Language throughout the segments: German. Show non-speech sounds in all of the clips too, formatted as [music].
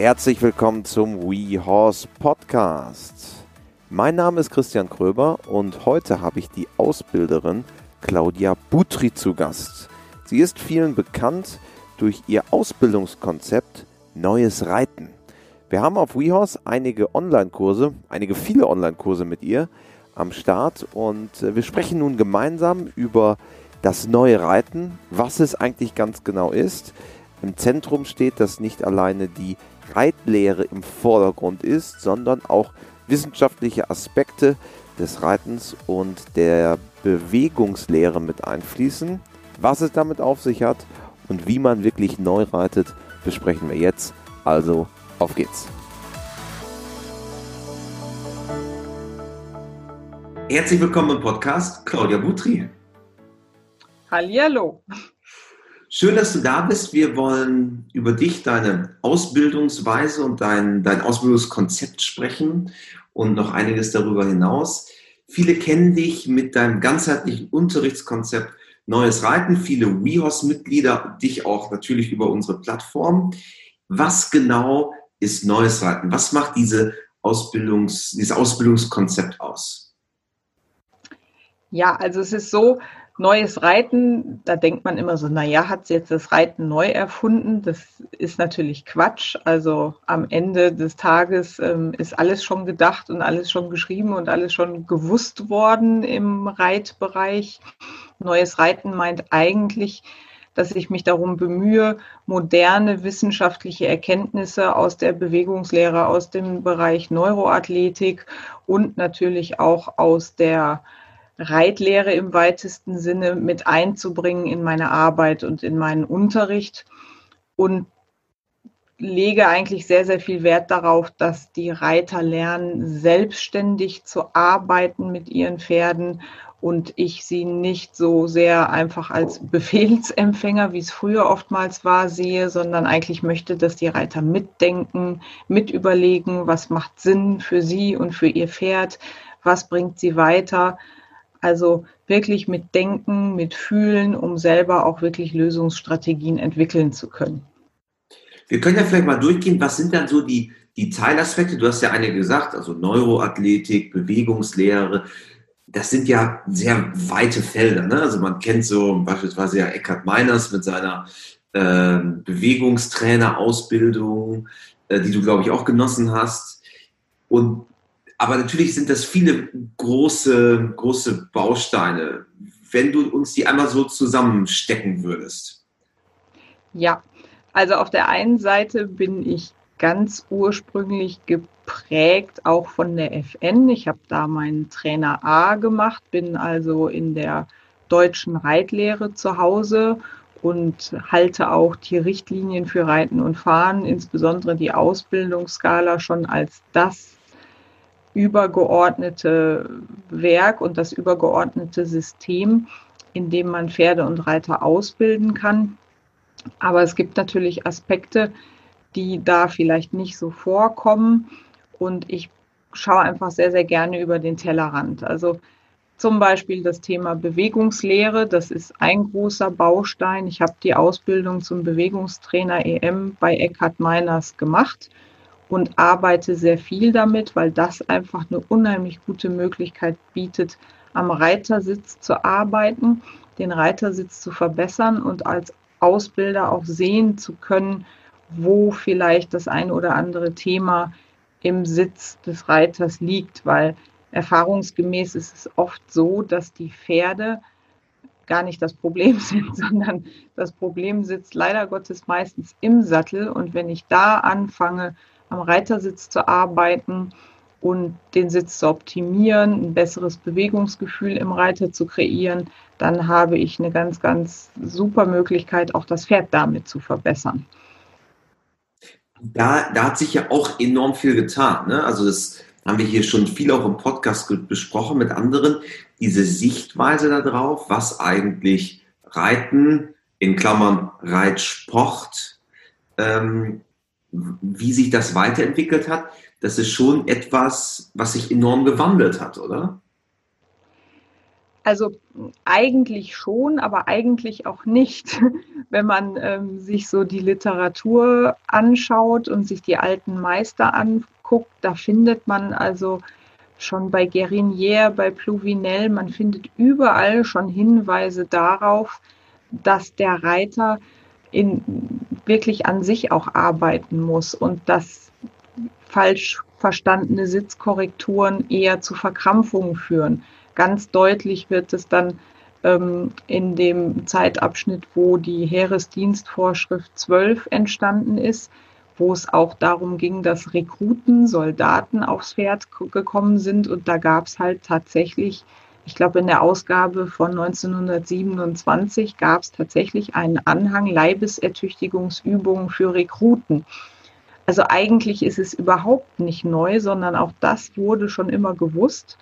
Herzlich willkommen zum We Horse Podcast. Mein Name ist Christian Kröber und heute habe ich die Ausbilderin Claudia Butri zu Gast. Sie ist vielen bekannt durch ihr Ausbildungskonzept Neues Reiten. Wir haben auf WeHorse einige Online-Kurse, einige viele Online-Kurse mit ihr am Start und äh, wir sprechen nun gemeinsam über das neue Reiten, was es eigentlich ganz genau ist. Im Zentrum steht, dass nicht alleine die Reitlehre im Vordergrund ist, sondern auch wissenschaftliche Aspekte des Reitens und der Bewegungslehre mit einfließen. Was es damit auf sich hat und wie man wirklich neu reitet, besprechen wir jetzt. Also auf geht's. Herzlich willkommen im Podcast, Claudia Butri. Hallihallo. Schön, dass du da bist. Wir wollen über dich, deine Ausbildungsweise und dein, dein Ausbildungskonzept sprechen und noch einiges darüber hinaus. Viele kennen dich mit deinem ganzheitlichen Unterrichtskonzept Neues Reiten. Viele WeHorse-Mitglieder, dich auch natürlich über unsere Plattform. Was genau ist Neues Reiten? Was macht diese Ausbildungs, dieses Ausbildungskonzept aus? Ja, also es ist so, neues Reiten, da denkt man immer so, naja, hat sie jetzt das Reiten neu erfunden? Das ist natürlich Quatsch. Also am Ende des Tages ähm, ist alles schon gedacht und alles schon geschrieben und alles schon gewusst worden im Reitbereich. Neues Reiten meint eigentlich, dass ich mich darum bemühe, moderne wissenschaftliche Erkenntnisse aus der Bewegungslehre, aus dem Bereich Neuroathletik und natürlich auch aus der Reitlehre im weitesten Sinne mit einzubringen in meine Arbeit und in meinen Unterricht und lege eigentlich sehr, sehr viel Wert darauf, dass die Reiter lernen, selbstständig zu arbeiten mit ihren Pferden und ich sie nicht so sehr einfach als Befehlsempfänger, wie es früher oftmals war, sehe, sondern eigentlich möchte, dass die Reiter mitdenken, mitüberlegen, was macht Sinn für sie und für ihr Pferd, was bringt sie weiter also wirklich mit Denken, mit Fühlen, um selber auch wirklich Lösungsstrategien entwickeln zu können. Wir können ja vielleicht mal durchgehen, was sind dann so die, die Teilaspekte? Du hast ja eine gesagt, also Neuroathletik, Bewegungslehre. Das sind ja sehr weite Felder. Ne? Also man kennt so beispielsweise ja Eckhard Meiners mit seiner äh, Bewegungstrainer-Ausbildung, äh, die du, glaube ich, auch genossen hast. Und aber natürlich sind das viele große, große Bausteine. Wenn du uns die einmal so zusammenstecken würdest. Ja, also auf der einen Seite bin ich ganz ursprünglich geprägt auch von der FN. Ich habe da meinen Trainer A gemacht, bin also in der deutschen Reitlehre zu Hause und halte auch die Richtlinien für Reiten und Fahren, insbesondere die Ausbildungsskala, schon als das übergeordnete Werk und das übergeordnete System, in dem man Pferde und Reiter ausbilden kann. Aber es gibt natürlich Aspekte, die da vielleicht nicht so vorkommen. Und ich schaue einfach sehr, sehr gerne über den Tellerrand. Also zum Beispiel das Thema Bewegungslehre, das ist ein großer Baustein. Ich habe die Ausbildung zum Bewegungstrainer EM bei Eckhard Meiners gemacht und arbeite sehr viel damit, weil das einfach eine unheimlich gute Möglichkeit bietet, am Reitersitz zu arbeiten, den Reitersitz zu verbessern und als Ausbilder auch sehen zu können, wo vielleicht das eine oder andere Thema im Sitz des Reiters liegt, weil erfahrungsgemäß ist es oft so, dass die Pferde gar nicht das Problem [laughs] sind, sondern das Problem sitzt leider Gottes meistens im Sattel. Und wenn ich da anfange, am Reitersitz zu arbeiten und den Sitz zu optimieren, ein besseres Bewegungsgefühl im Reiter zu kreieren, dann habe ich eine ganz, ganz super Möglichkeit, auch das Pferd damit zu verbessern. Da, da hat sich ja auch enorm viel getan. Ne? Also das haben wir hier schon viel auch im Podcast besprochen mit anderen. Diese Sichtweise darauf, was eigentlich Reiten, in Klammern Reitsport, ähm, wie sich das weiterentwickelt hat, das ist schon etwas, was sich enorm gewandelt hat, oder? Also eigentlich schon, aber eigentlich auch nicht. [laughs] Wenn man ähm, sich so die Literatur anschaut und sich die alten Meister anguckt, da findet man also schon bei Guérinier, bei Pluvinel, man findet überall schon Hinweise darauf, dass der Reiter in, wirklich an sich auch arbeiten muss und dass falsch verstandene Sitzkorrekturen eher zu Verkrampfungen führen. Ganz deutlich wird es dann ähm, in dem Zeitabschnitt, wo die Heeresdienstvorschrift 12 entstanden ist, wo es auch darum ging, dass Rekruten, Soldaten aufs Pferd gekommen sind. Und da gab es halt tatsächlich, ich glaube, in der Ausgabe von 1927 gab es tatsächlich einen Anhang Leibesertüchtigungsübungen für Rekruten. Also eigentlich ist es überhaupt nicht neu, sondern auch das wurde schon immer gewusst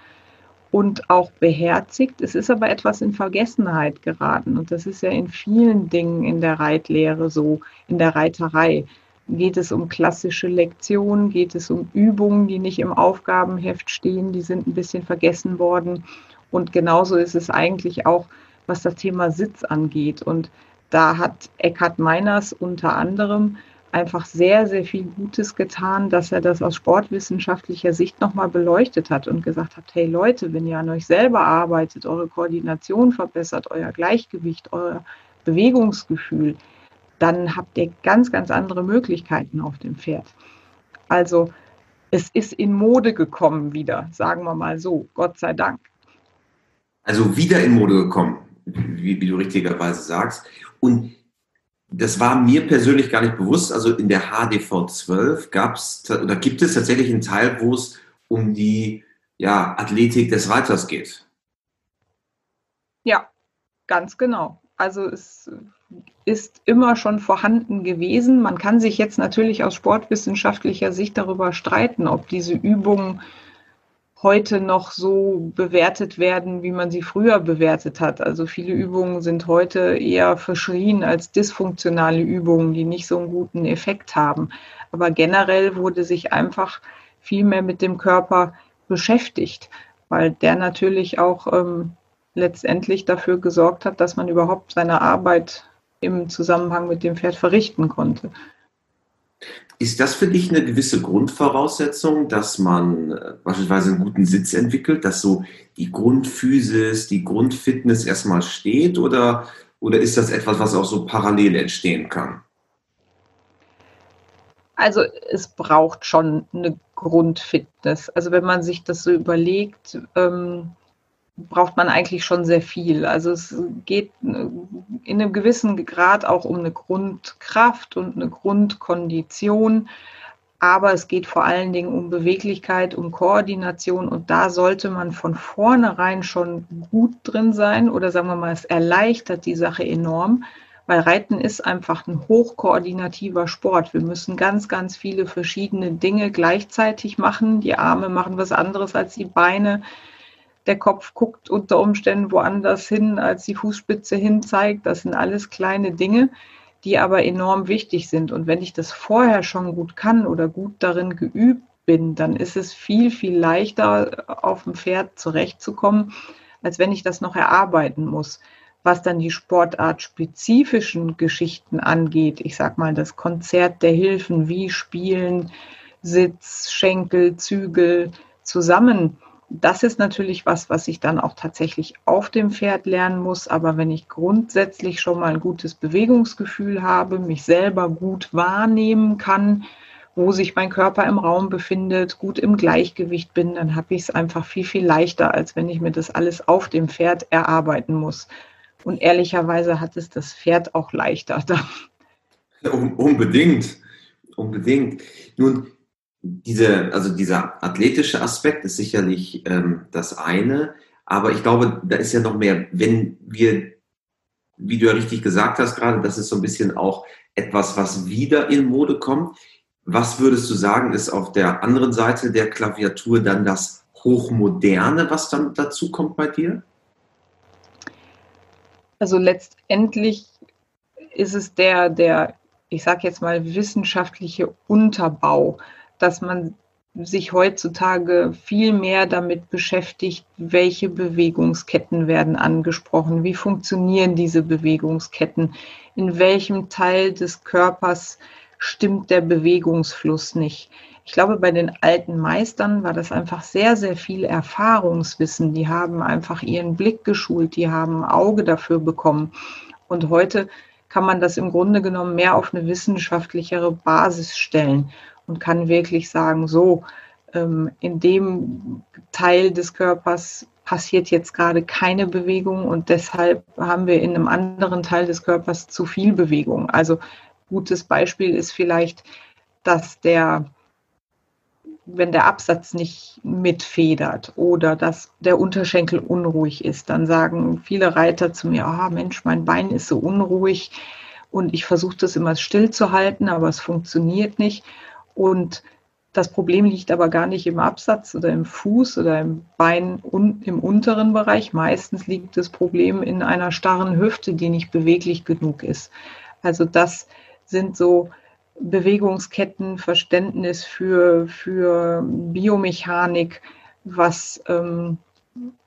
und auch beherzigt. Es ist aber etwas in Vergessenheit geraten. Und das ist ja in vielen Dingen in der Reitlehre so, in der Reiterei. Geht es um klassische Lektionen? Geht es um Übungen, die nicht im Aufgabenheft stehen? Die sind ein bisschen vergessen worden. Und genauso ist es eigentlich auch, was das Thema Sitz angeht. Und da hat Eckhard Meiners unter anderem einfach sehr, sehr viel Gutes getan, dass er das aus sportwissenschaftlicher Sicht nochmal beleuchtet hat und gesagt hat, hey Leute, wenn ihr an euch selber arbeitet, eure Koordination verbessert, euer Gleichgewicht, euer Bewegungsgefühl, dann habt ihr ganz, ganz andere Möglichkeiten auf dem Pferd. Also es ist in Mode gekommen wieder, sagen wir mal so, Gott sei Dank. Also wieder in Mode gekommen, wie, wie du richtigerweise sagst. Und das war mir persönlich gar nicht bewusst. Also in der HDV 12 gab es oder gibt es tatsächlich einen Teil, wo es um die ja, Athletik des Reiters geht. Ja, ganz genau. Also es ist immer schon vorhanden gewesen. Man kann sich jetzt natürlich aus sportwissenschaftlicher Sicht darüber streiten, ob diese Übungen heute noch so bewertet werden, wie man sie früher bewertet hat. Also viele Übungen sind heute eher verschrien als dysfunktionale Übungen, die nicht so einen guten Effekt haben. Aber generell wurde sich einfach viel mehr mit dem Körper beschäftigt, weil der natürlich auch ähm, letztendlich dafür gesorgt hat, dass man überhaupt seine Arbeit im Zusammenhang mit dem Pferd verrichten konnte. Ist das für dich eine gewisse Grundvoraussetzung, dass man äh, beispielsweise einen guten Sitz entwickelt, dass so die Grundphysis, die Grundfitness erstmal steht oder, oder ist das etwas, was auch so parallel entstehen kann? Also es braucht schon eine Grundfitness. Also wenn man sich das so überlegt, ähm, braucht man eigentlich schon sehr viel. Also es geht in einem gewissen Grad auch um eine Grundkraft und eine Grundkondition, aber es geht vor allen Dingen um Beweglichkeit, um Koordination und da sollte man von vornherein schon gut drin sein oder sagen wir mal, es erleichtert die Sache enorm, weil Reiten ist einfach ein hochkoordinativer Sport. Wir müssen ganz, ganz viele verschiedene Dinge gleichzeitig machen. Die Arme machen was anderes als die Beine der Kopf guckt unter Umständen woanders hin, als die Fußspitze hin zeigt. Das sind alles kleine Dinge, die aber enorm wichtig sind. Und wenn ich das vorher schon gut kann oder gut darin geübt bin, dann ist es viel, viel leichter, auf dem Pferd zurechtzukommen, als wenn ich das noch erarbeiten muss. Was dann die sportartspezifischen Geschichten angeht, ich sag mal das Konzert der Hilfen, wie Spielen, Sitz, Schenkel, Zügel zusammen das ist natürlich was, was ich dann auch tatsächlich auf dem Pferd lernen muss. Aber wenn ich grundsätzlich schon mal ein gutes Bewegungsgefühl habe, mich selber gut wahrnehmen kann, wo sich mein Körper im Raum befindet, gut im Gleichgewicht bin, dann habe ich es einfach viel, viel leichter, als wenn ich mir das alles auf dem Pferd erarbeiten muss. Und ehrlicherweise hat es das Pferd auch leichter. [laughs] Unbedingt, unbedingt. Nun, diese, also dieser athletische Aspekt ist sicherlich ähm, das eine, aber ich glaube, da ist ja noch mehr, wenn wir, wie du ja richtig gesagt hast gerade, das ist so ein bisschen auch etwas, was wieder in Mode kommt. Was würdest du sagen, ist auf der anderen Seite der Klaviatur dann das Hochmoderne, was dann dazu kommt bei dir? Also letztendlich ist es der, der, ich sage jetzt mal, wissenschaftliche Unterbau dass man sich heutzutage viel mehr damit beschäftigt, welche Bewegungsketten werden angesprochen, wie funktionieren diese Bewegungsketten, in welchem Teil des Körpers stimmt der Bewegungsfluss nicht. Ich glaube, bei den alten Meistern war das einfach sehr, sehr viel Erfahrungswissen. Die haben einfach ihren Blick geschult, die haben ein Auge dafür bekommen. Und heute kann man das im Grunde genommen mehr auf eine wissenschaftlichere Basis stellen und kann wirklich sagen, so, ähm, in dem Teil des Körpers passiert jetzt gerade keine Bewegung und deshalb haben wir in einem anderen Teil des Körpers zu viel Bewegung. Also gutes Beispiel ist vielleicht, dass der, wenn der Absatz nicht mitfedert oder dass der Unterschenkel unruhig ist, dann sagen viele Reiter zu mir, ah oh Mensch, mein Bein ist so unruhig und ich versuche das immer still zu halten, aber es funktioniert nicht. Und das Problem liegt aber gar nicht im Absatz oder im Fuß oder im Bein un im unteren Bereich. Meistens liegt das Problem in einer starren Hüfte, die nicht beweglich genug ist. Also das sind so Bewegungsketten, Verständnis für, für Biomechanik, was ähm,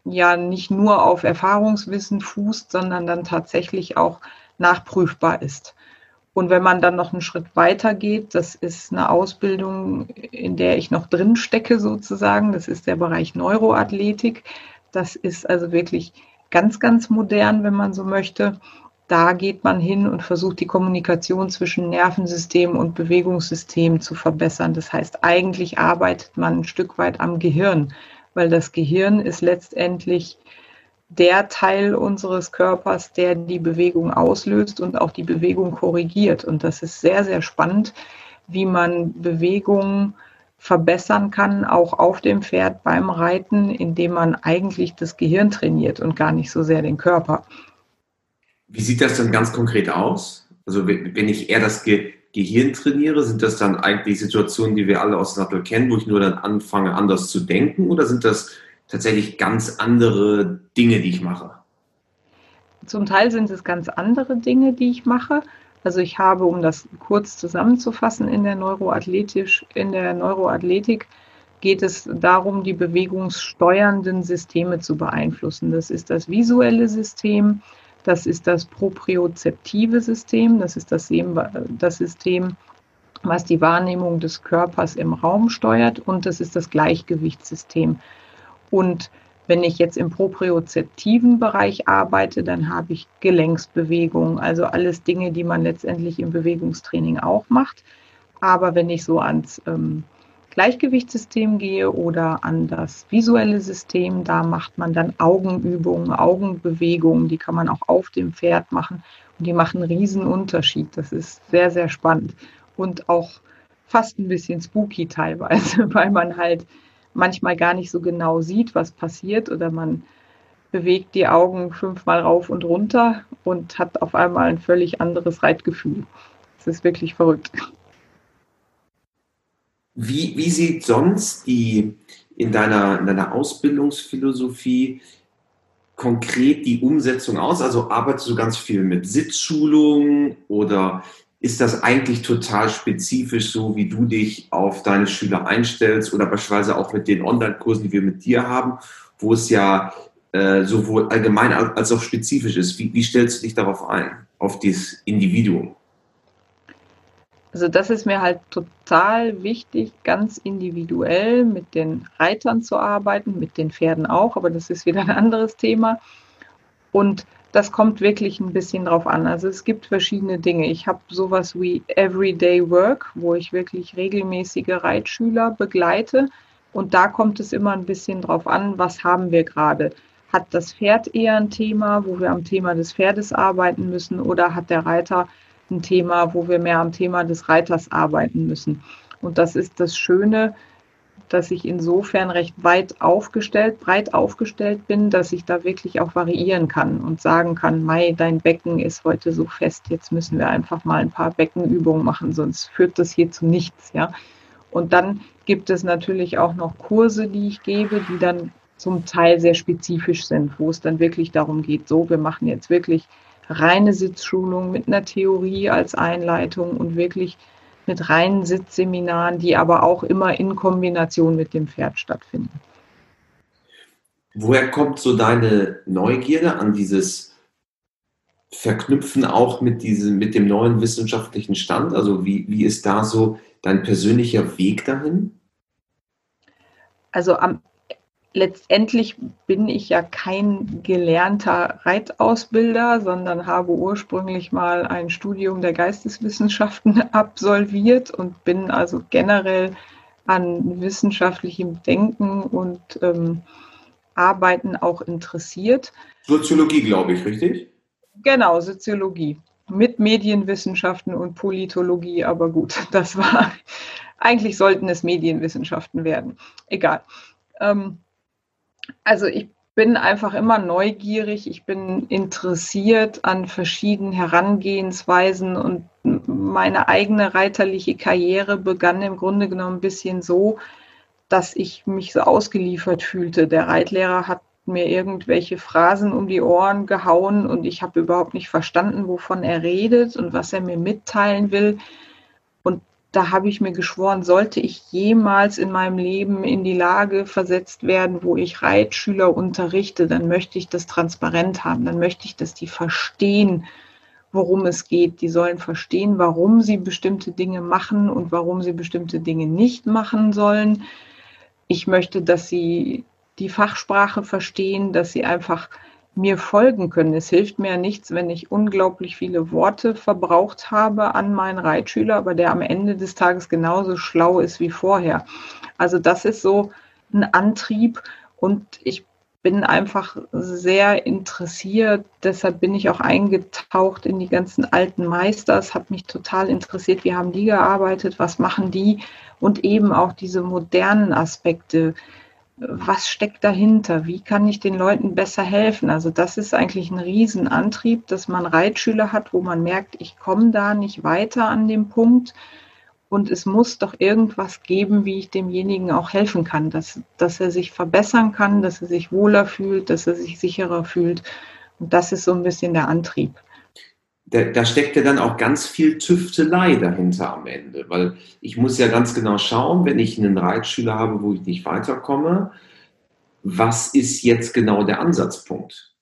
ja nicht nur auf Erfahrungswissen fußt, sondern dann tatsächlich auch nachprüfbar ist. Und wenn man dann noch einen Schritt weiter geht, das ist eine Ausbildung, in der ich noch drin stecke sozusagen. Das ist der Bereich Neuroathletik. Das ist also wirklich ganz, ganz modern, wenn man so möchte. Da geht man hin und versucht die Kommunikation zwischen Nervensystem und Bewegungssystem zu verbessern. Das heißt, eigentlich arbeitet man ein Stück weit am Gehirn, weil das Gehirn ist letztendlich der Teil unseres Körpers, der die Bewegung auslöst und auch die Bewegung korrigiert. Und das ist sehr, sehr spannend, wie man Bewegungen verbessern kann, auch auf dem Pferd beim Reiten, indem man eigentlich das Gehirn trainiert und gar nicht so sehr den Körper. Wie sieht das dann ganz konkret aus? Also wenn ich eher das Ge Gehirn trainiere, sind das dann eigentlich Situationen, die wir alle aus Sattel kennen, wo ich nur dann anfange, anders zu denken? Oder sind das tatsächlich ganz andere Dinge, die ich mache? Zum Teil sind es ganz andere Dinge, die ich mache. Also ich habe, um das kurz zusammenzufassen, in der Neuroathletisch, in der Neuroathletik geht es darum, die bewegungssteuernden Systeme zu beeinflussen. Das ist das visuelle System, das ist das propriozeptive System, das ist das, das System, was die Wahrnehmung des Körpers im Raum steuert und das ist das Gleichgewichtssystem. Und wenn ich jetzt im propriozeptiven Bereich arbeite, dann habe ich Gelenksbewegung, also alles Dinge, die man letztendlich im Bewegungstraining auch macht. Aber wenn ich so ans ähm, Gleichgewichtssystem gehe oder an das visuelle System, da macht man dann Augenübungen, Augenbewegungen, die kann man auch auf dem Pferd machen und die machen einen riesen Unterschied. Das ist sehr, sehr spannend und auch fast ein bisschen spooky teilweise, [laughs] weil man halt manchmal gar nicht so genau sieht, was passiert oder man bewegt die Augen fünfmal rauf und runter und hat auf einmal ein völlig anderes Reitgefühl. Es ist wirklich verrückt. Wie, wie sieht sonst die in deiner, in deiner Ausbildungsphilosophie konkret die Umsetzung aus? Also arbeitest du ganz viel mit Sitzschulungen oder ist das eigentlich total spezifisch, so wie du dich auf deine Schüler einstellst oder beispielsweise auch mit den Online-Kursen, die wir mit dir haben, wo es ja äh, sowohl allgemein als auch spezifisch ist. Wie, wie stellst du dich darauf ein, auf dieses Individuum? Also das ist mir halt total wichtig, ganz individuell mit den Reitern zu arbeiten, mit den Pferden auch, aber das ist wieder ein anderes Thema. Und das kommt wirklich ein bisschen drauf an. Also es gibt verschiedene Dinge. Ich habe sowas wie Everyday Work, wo ich wirklich regelmäßige Reitschüler begleite. Und da kommt es immer ein bisschen drauf an, was haben wir gerade. Hat das Pferd eher ein Thema, wo wir am Thema des Pferdes arbeiten müssen, oder hat der Reiter ein Thema, wo wir mehr am Thema des Reiters arbeiten müssen? Und das ist das Schöne, dass ich insofern recht weit aufgestellt, breit aufgestellt bin, dass ich da wirklich auch variieren kann und sagen kann, Mai, dein Becken ist heute so fest, jetzt müssen wir einfach mal ein paar Beckenübungen machen, sonst führt das hier zu nichts, ja. Und dann gibt es natürlich auch noch Kurse, die ich gebe, die dann zum Teil sehr spezifisch sind, wo es dann wirklich darum geht, so, wir machen jetzt wirklich reine Sitzschulung mit einer Theorie als Einleitung und wirklich mit reinen Sitzseminaren, die aber auch immer in Kombination mit dem Pferd stattfinden. Woher kommt so deine Neugierde an dieses Verknüpfen auch mit, diesem, mit dem neuen wissenschaftlichen Stand? Also wie, wie ist da so dein persönlicher Weg dahin? Also am letztendlich bin ich ja kein gelernter Reitausbilder, sondern habe ursprünglich mal ein Studium der Geisteswissenschaften [laughs] absolviert und bin also generell an wissenschaftlichem Denken und ähm, Arbeiten auch interessiert. Soziologie, glaube ich, richtig? Genau, Soziologie mit Medienwissenschaften und Politologie, aber gut, [laughs] das war, eigentlich sollten es Medienwissenschaften werden. Egal. Ähm, also ich bin einfach immer neugierig, ich bin interessiert an verschiedenen Herangehensweisen und meine eigene reiterliche Karriere begann im Grunde genommen ein bisschen so, dass ich mich so ausgeliefert fühlte. Der Reitlehrer hat mir irgendwelche Phrasen um die Ohren gehauen und ich habe überhaupt nicht verstanden, wovon er redet und was er mir mitteilen will. Da habe ich mir geschworen, sollte ich jemals in meinem Leben in die Lage versetzt werden, wo ich Reitschüler unterrichte, dann möchte ich das transparent haben, dann möchte ich, dass die verstehen, worum es geht. Die sollen verstehen, warum sie bestimmte Dinge machen und warum sie bestimmte Dinge nicht machen sollen. Ich möchte, dass sie die Fachsprache verstehen, dass sie einfach mir folgen können. Es hilft mir ja nichts, wenn ich unglaublich viele Worte verbraucht habe an meinen Reitschüler, aber der am Ende des Tages genauso schlau ist wie vorher. Also das ist so ein Antrieb und ich bin einfach sehr interessiert. Deshalb bin ich auch eingetaucht in die ganzen alten Meisters, habe mich total interessiert, wie haben die gearbeitet, was machen die und eben auch diese modernen Aspekte was steckt dahinter? Wie kann ich den Leuten besser helfen? Also das ist eigentlich ein Riesenantrieb, dass man Reitschüler hat, wo man merkt, ich komme da nicht weiter an dem Punkt und es muss doch irgendwas geben, wie ich demjenigen auch helfen kann, dass, dass er sich verbessern kann, dass er sich wohler fühlt, dass er sich sicherer fühlt. Und das ist so ein bisschen der Antrieb da, da steckt ja dann auch ganz viel Tüftelei dahinter am Ende, weil ich muss ja ganz genau schauen, wenn ich einen Reitschüler habe, wo ich nicht weiterkomme, was ist jetzt genau der Ansatzpunkt?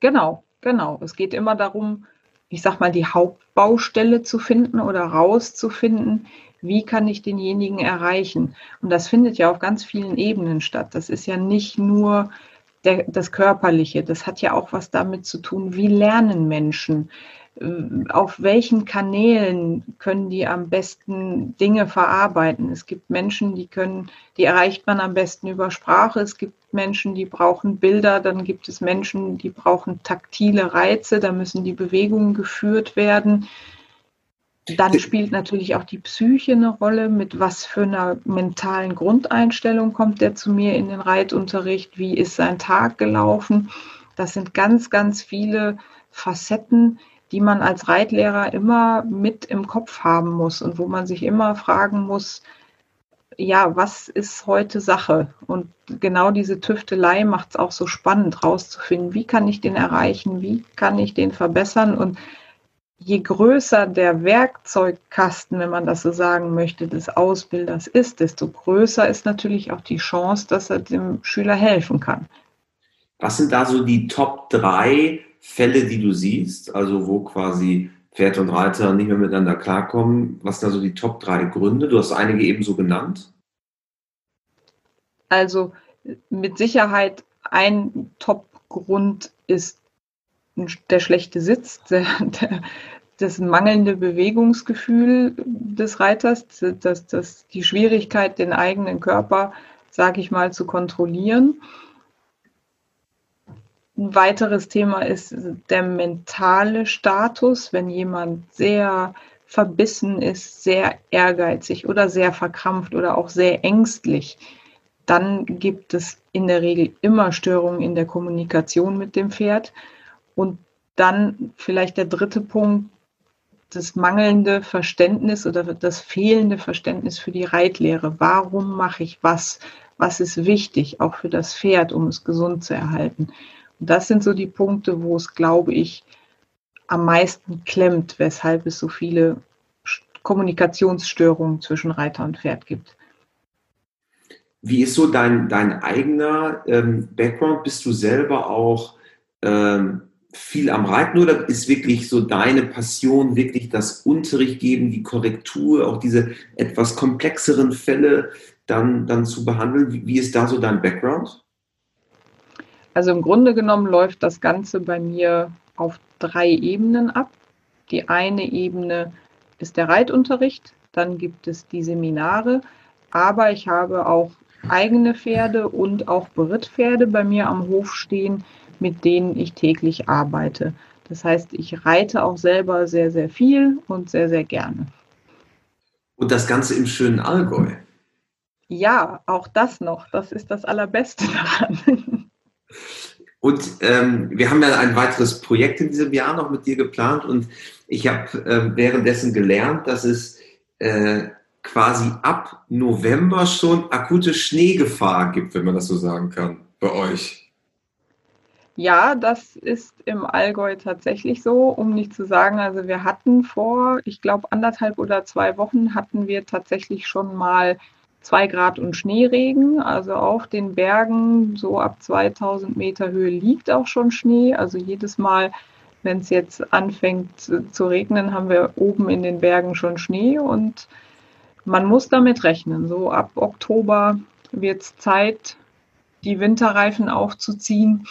Genau, genau. Es geht immer darum, ich sag mal, die Hauptbaustelle zu finden oder rauszufinden, wie kann ich denjenigen erreichen. Und das findet ja auf ganz vielen Ebenen statt. Das ist ja nicht nur der, das Körperliche, das hat ja auch was damit zu tun, wie lernen Menschen, äh, auf welchen Kanälen können die am besten Dinge verarbeiten. Es gibt Menschen, die können, die erreicht man am besten über Sprache. Es gibt Menschen, die brauchen Bilder. Dann gibt es Menschen, die brauchen taktile Reize. Da müssen die Bewegungen geführt werden. Dann spielt natürlich auch die Psyche eine Rolle. Mit was für einer mentalen Grundeinstellung kommt der zu mir in den Reitunterricht? Wie ist sein Tag gelaufen? Das sind ganz, ganz viele Facetten, die man als Reitlehrer immer mit im Kopf haben muss und wo man sich immer fragen muss, ja, was ist heute Sache? Und genau diese Tüftelei macht es auch so spannend, rauszufinden, wie kann ich den erreichen, wie kann ich den verbessern und je größer der Werkzeugkasten, wenn man das so sagen möchte, des Ausbilders ist, desto größer ist natürlich auch die Chance, dass er dem Schüler helfen kann. Was sind da so die Top 3 Fälle, die du siehst, also wo quasi Pferd und Reiter nicht mehr miteinander klarkommen? Was sind da so die Top 3 Gründe? Du hast einige eben so genannt. Also mit Sicherheit ein Top-Grund ist der schlechte Sitz, der, der, das mangelnde Bewegungsgefühl des Reiters, das, das, die Schwierigkeit, den eigenen Körper, sage ich mal, zu kontrollieren. Ein weiteres Thema ist der mentale Status, wenn jemand sehr verbissen ist, sehr ehrgeizig oder sehr verkrampft oder auch sehr ängstlich, dann gibt es in der Regel immer Störungen in der Kommunikation mit dem Pferd. Und dann vielleicht der dritte Punkt, das mangelnde Verständnis oder das fehlende Verständnis für die Reitlehre. Warum mache ich was? Was ist wichtig, auch für das Pferd, um es gesund zu erhalten? Und das sind so die Punkte, wo es, glaube ich, am meisten klemmt, weshalb es so viele Kommunikationsstörungen zwischen Reiter und Pferd gibt. Wie ist so dein, dein eigener ähm, Background? Bist du selber auch ähm, viel am Reiten oder ist wirklich so deine Passion wirklich das Unterricht geben, die Korrektur, auch diese etwas komplexeren Fälle dann, dann zu behandeln? Wie, ist da so dein Background? Also im Grunde genommen läuft das Ganze bei mir auf drei Ebenen ab. Die eine Ebene ist der Reitunterricht, dann gibt es die Seminare, aber ich habe auch eigene Pferde und auch Berittpferde bei mir am Hof stehen, mit denen ich täglich arbeite. Das heißt, ich reite auch selber sehr, sehr viel und sehr, sehr gerne. Und das Ganze im schönen Allgäu. Ja, auch das noch. Das ist das Allerbeste [laughs] daran. Und ähm, wir haben ja ein weiteres Projekt in diesem Jahr noch mit dir geplant und ich habe äh, währenddessen gelernt, dass es äh, quasi ab November schon akute Schneegefahr gibt, wenn man das so sagen kann, bei euch. Ja, das ist im Allgäu tatsächlich so, um nicht zu sagen, also wir hatten vor, ich glaube, anderthalb oder zwei Wochen hatten wir tatsächlich schon mal zwei Grad und Schneeregen. Also auf den Bergen, so ab 2000 Meter Höhe liegt auch schon Schnee. Also jedes Mal, wenn es jetzt anfängt zu regnen, haben wir oben in den Bergen schon Schnee und man muss damit rechnen. So ab Oktober wird es Zeit, die Winterreifen aufzuziehen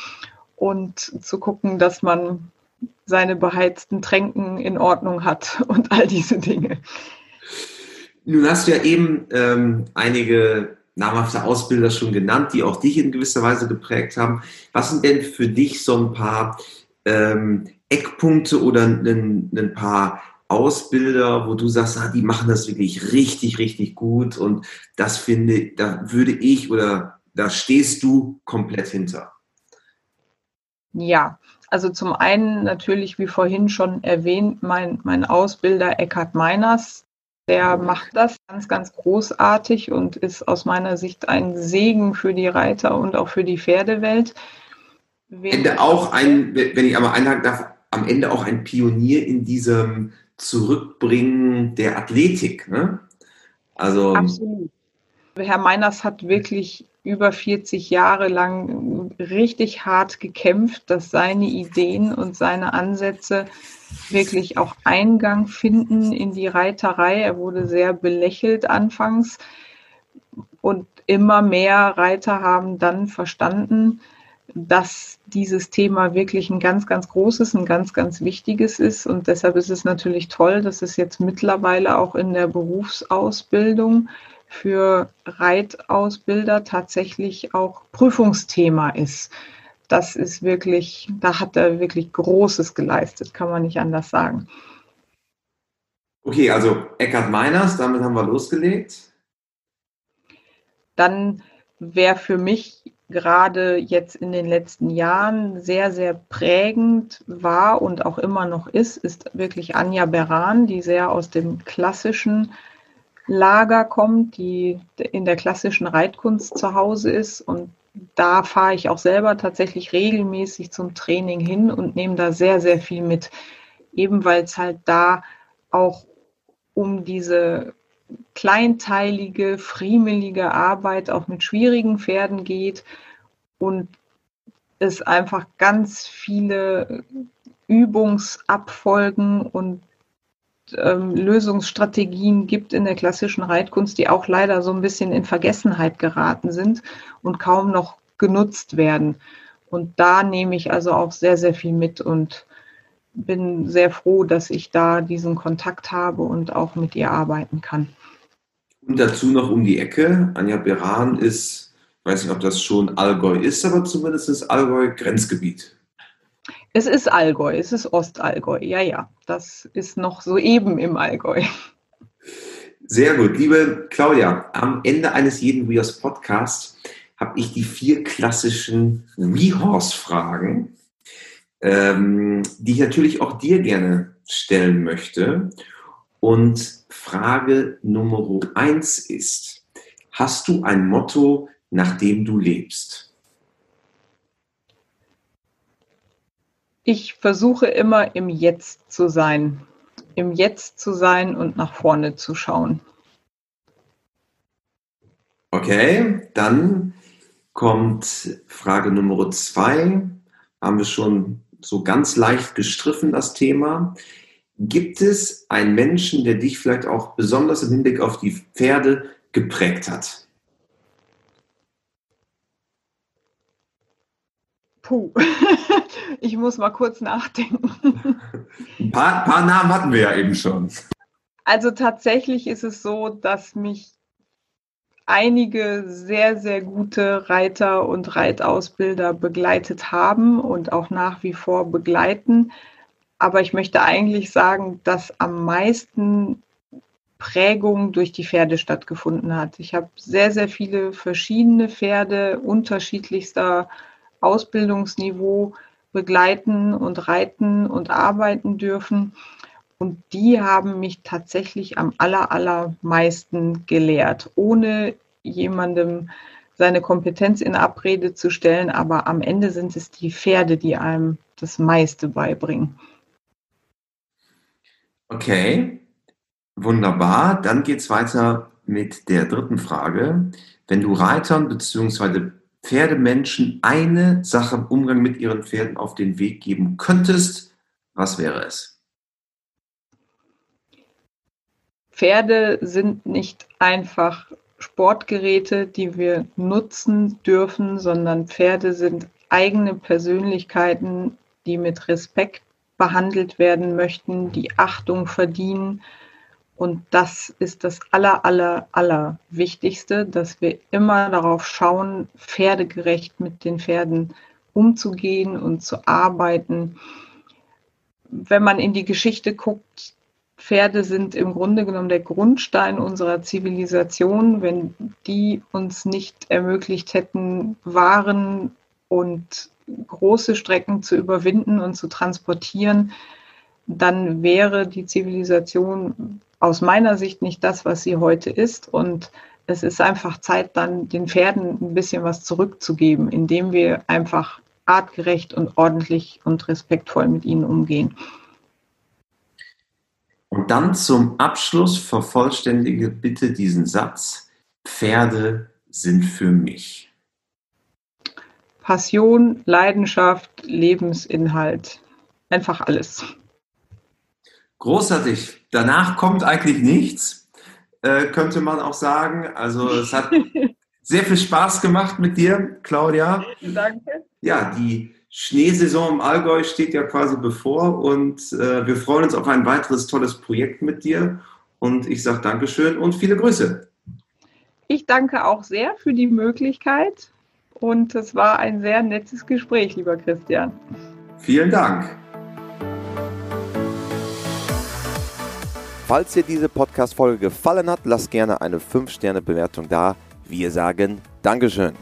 und zu gucken, dass man seine beheizten Tränken in Ordnung hat [laughs] und all diese Dinge. Nun hast du ja eben ähm, einige namhafte Ausbilder schon genannt, die auch dich in gewisser Weise geprägt haben. Was sind denn für dich so ein paar ähm, Eckpunkte oder ein, ein, paar Ausbilder, wo du sagst, ah, die machen das wirklich richtig, richtig gut und das finde, da würde ich oder da stehst du komplett hinter? Ja, also zum einen natürlich, wie vorhin schon erwähnt, mein, mein Ausbilder Eckhard Meiners, der macht das ganz, ganz großartig und ist aus meiner Sicht ein Segen für die Reiter und auch für die Pferdewelt. Ende auch ein, wenn ich einmal einhaken darf, am Ende auch ein Pionier in diesem Zurückbringen der Athletik. Ne? Also Absolut. Herr Meiners hat wirklich über 40 Jahre lang richtig hart gekämpft, dass seine Ideen und seine Ansätze wirklich auch Eingang finden in die Reiterei. Er wurde sehr belächelt anfangs und immer mehr Reiter haben dann verstanden, dass dieses Thema wirklich ein ganz, ganz großes, ein ganz, ganz wichtiges ist. Und deshalb ist es natürlich toll, dass es jetzt mittlerweile auch in der Berufsausbildung für Reitausbilder tatsächlich auch Prüfungsthema ist das ist wirklich, da hat er wirklich Großes geleistet, kann man nicht anders sagen. Okay, also Eckhard Meiners, damit haben wir losgelegt. Dann wäre für mich gerade jetzt in den letzten Jahren sehr, sehr prägend war und auch immer noch ist, ist wirklich Anja Beran, die sehr aus dem klassischen Lager kommt, die in der klassischen Reitkunst zu Hause ist und da fahre ich auch selber tatsächlich regelmäßig zum Training hin und nehme da sehr, sehr viel mit. Eben weil es halt da auch um diese kleinteilige, friemelige Arbeit auch mit schwierigen Pferden geht und es einfach ganz viele Übungsabfolgen und ähm, Lösungsstrategien gibt in der klassischen Reitkunst, die auch leider so ein bisschen in Vergessenheit geraten sind und kaum noch genutzt werden. Und da nehme ich also auch sehr, sehr viel mit und bin sehr froh, dass ich da diesen Kontakt habe und auch mit ihr arbeiten kann. Und dazu noch um die Ecke. Anja Beran ist, weiß nicht, ob das schon Allgäu ist, aber zumindest ist Allgäu Grenzgebiet. Es ist Allgäu, es ist Ostallgäu. Ja, ja, das ist noch soeben im Allgäu. Sehr gut. Liebe Claudia, am Ende eines jeden Weos Podcasts habe ich die vier klassischen Rehorse-Fragen, ähm, die ich natürlich auch dir gerne stellen möchte. Und Frage Nummer eins ist, hast du ein Motto, nach dem du lebst? Ich versuche immer im Jetzt zu sein. im Jetzt zu sein und nach vorne zu schauen. Okay, dann kommt Frage Nummer zwei. Haben wir schon so ganz leicht gestriffen, das Thema. Gibt es einen Menschen, der dich vielleicht auch besonders im Hinblick auf die Pferde geprägt hat? Puh, [laughs] ich muss mal kurz nachdenken. Ein paar, paar Namen hatten wir ja eben schon. Also tatsächlich ist es so, dass mich einige sehr, sehr gute Reiter und Reitausbilder begleitet haben und auch nach wie vor begleiten. Aber ich möchte eigentlich sagen, dass am meisten Prägung durch die Pferde stattgefunden hat. Ich habe sehr, sehr viele verschiedene Pferde unterschiedlichster Ausbildungsniveau begleiten und reiten und arbeiten dürfen. Und die haben mich tatsächlich am aller, allermeisten gelehrt, ohne jemandem seine Kompetenz in Abrede zu stellen. Aber am Ende sind es die Pferde, die einem das meiste beibringen. Okay, wunderbar. Dann geht es weiter mit der dritten Frage. Wenn du Reitern bzw. Pferdemenschen eine Sache im Umgang mit ihren Pferden auf den Weg geben könntest, was wäre es? Pferde sind nicht einfach Sportgeräte, die wir nutzen dürfen, sondern Pferde sind eigene Persönlichkeiten, die mit Respekt behandelt werden möchten, die Achtung verdienen. Und das ist das aller, aller, aller Wichtigste, dass wir immer darauf schauen, pferdegerecht mit den Pferden umzugehen und zu arbeiten. Wenn man in die Geschichte guckt, Pferde sind im Grunde genommen der Grundstein unserer Zivilisation. Wenn die uns nicht ermöglicht hätten, Waren und große Strecken zu überwinden und zu transportieren, dann wäre die Zivilisation aus meiner Sicht nicht das, was sie heute ist. Und es ist einfach Zeit, dann den Pferden ein bisschen was zurückzugeben, indem wir einfach artgerecht und ordentlich und respektvoll mit ihnen umgehen. Und dann zum Abschluss vervollständige bitte diesen Satz. Pferde sind für mich. Passion, Leidenschaft, Lebensinhalt. Einfach alles. Großartig. Danach kommt eigentlich nichts, äh, könnte man auch sagen. Also es hat [laughs] sehr viel Spaß gemacht mit dir, Claudia. Danke. Ja, die Schneesaison im Allgäu steht ja quasi bevor und äh, wir freuen uns auf ein weiteres tolles Projekt mit dir. Und ich sage Dankeschön und viele Grüße. Ich danke auch sehr für die Möglichkeit und es war ein sehr nettes Gespräch, lieber Christian. Vielen Dank. Falls dir diese Podcast-Folge gefallen hat, lass gerne eine 5-Sterne-Bewertung da. Wir sagen Dankeschön.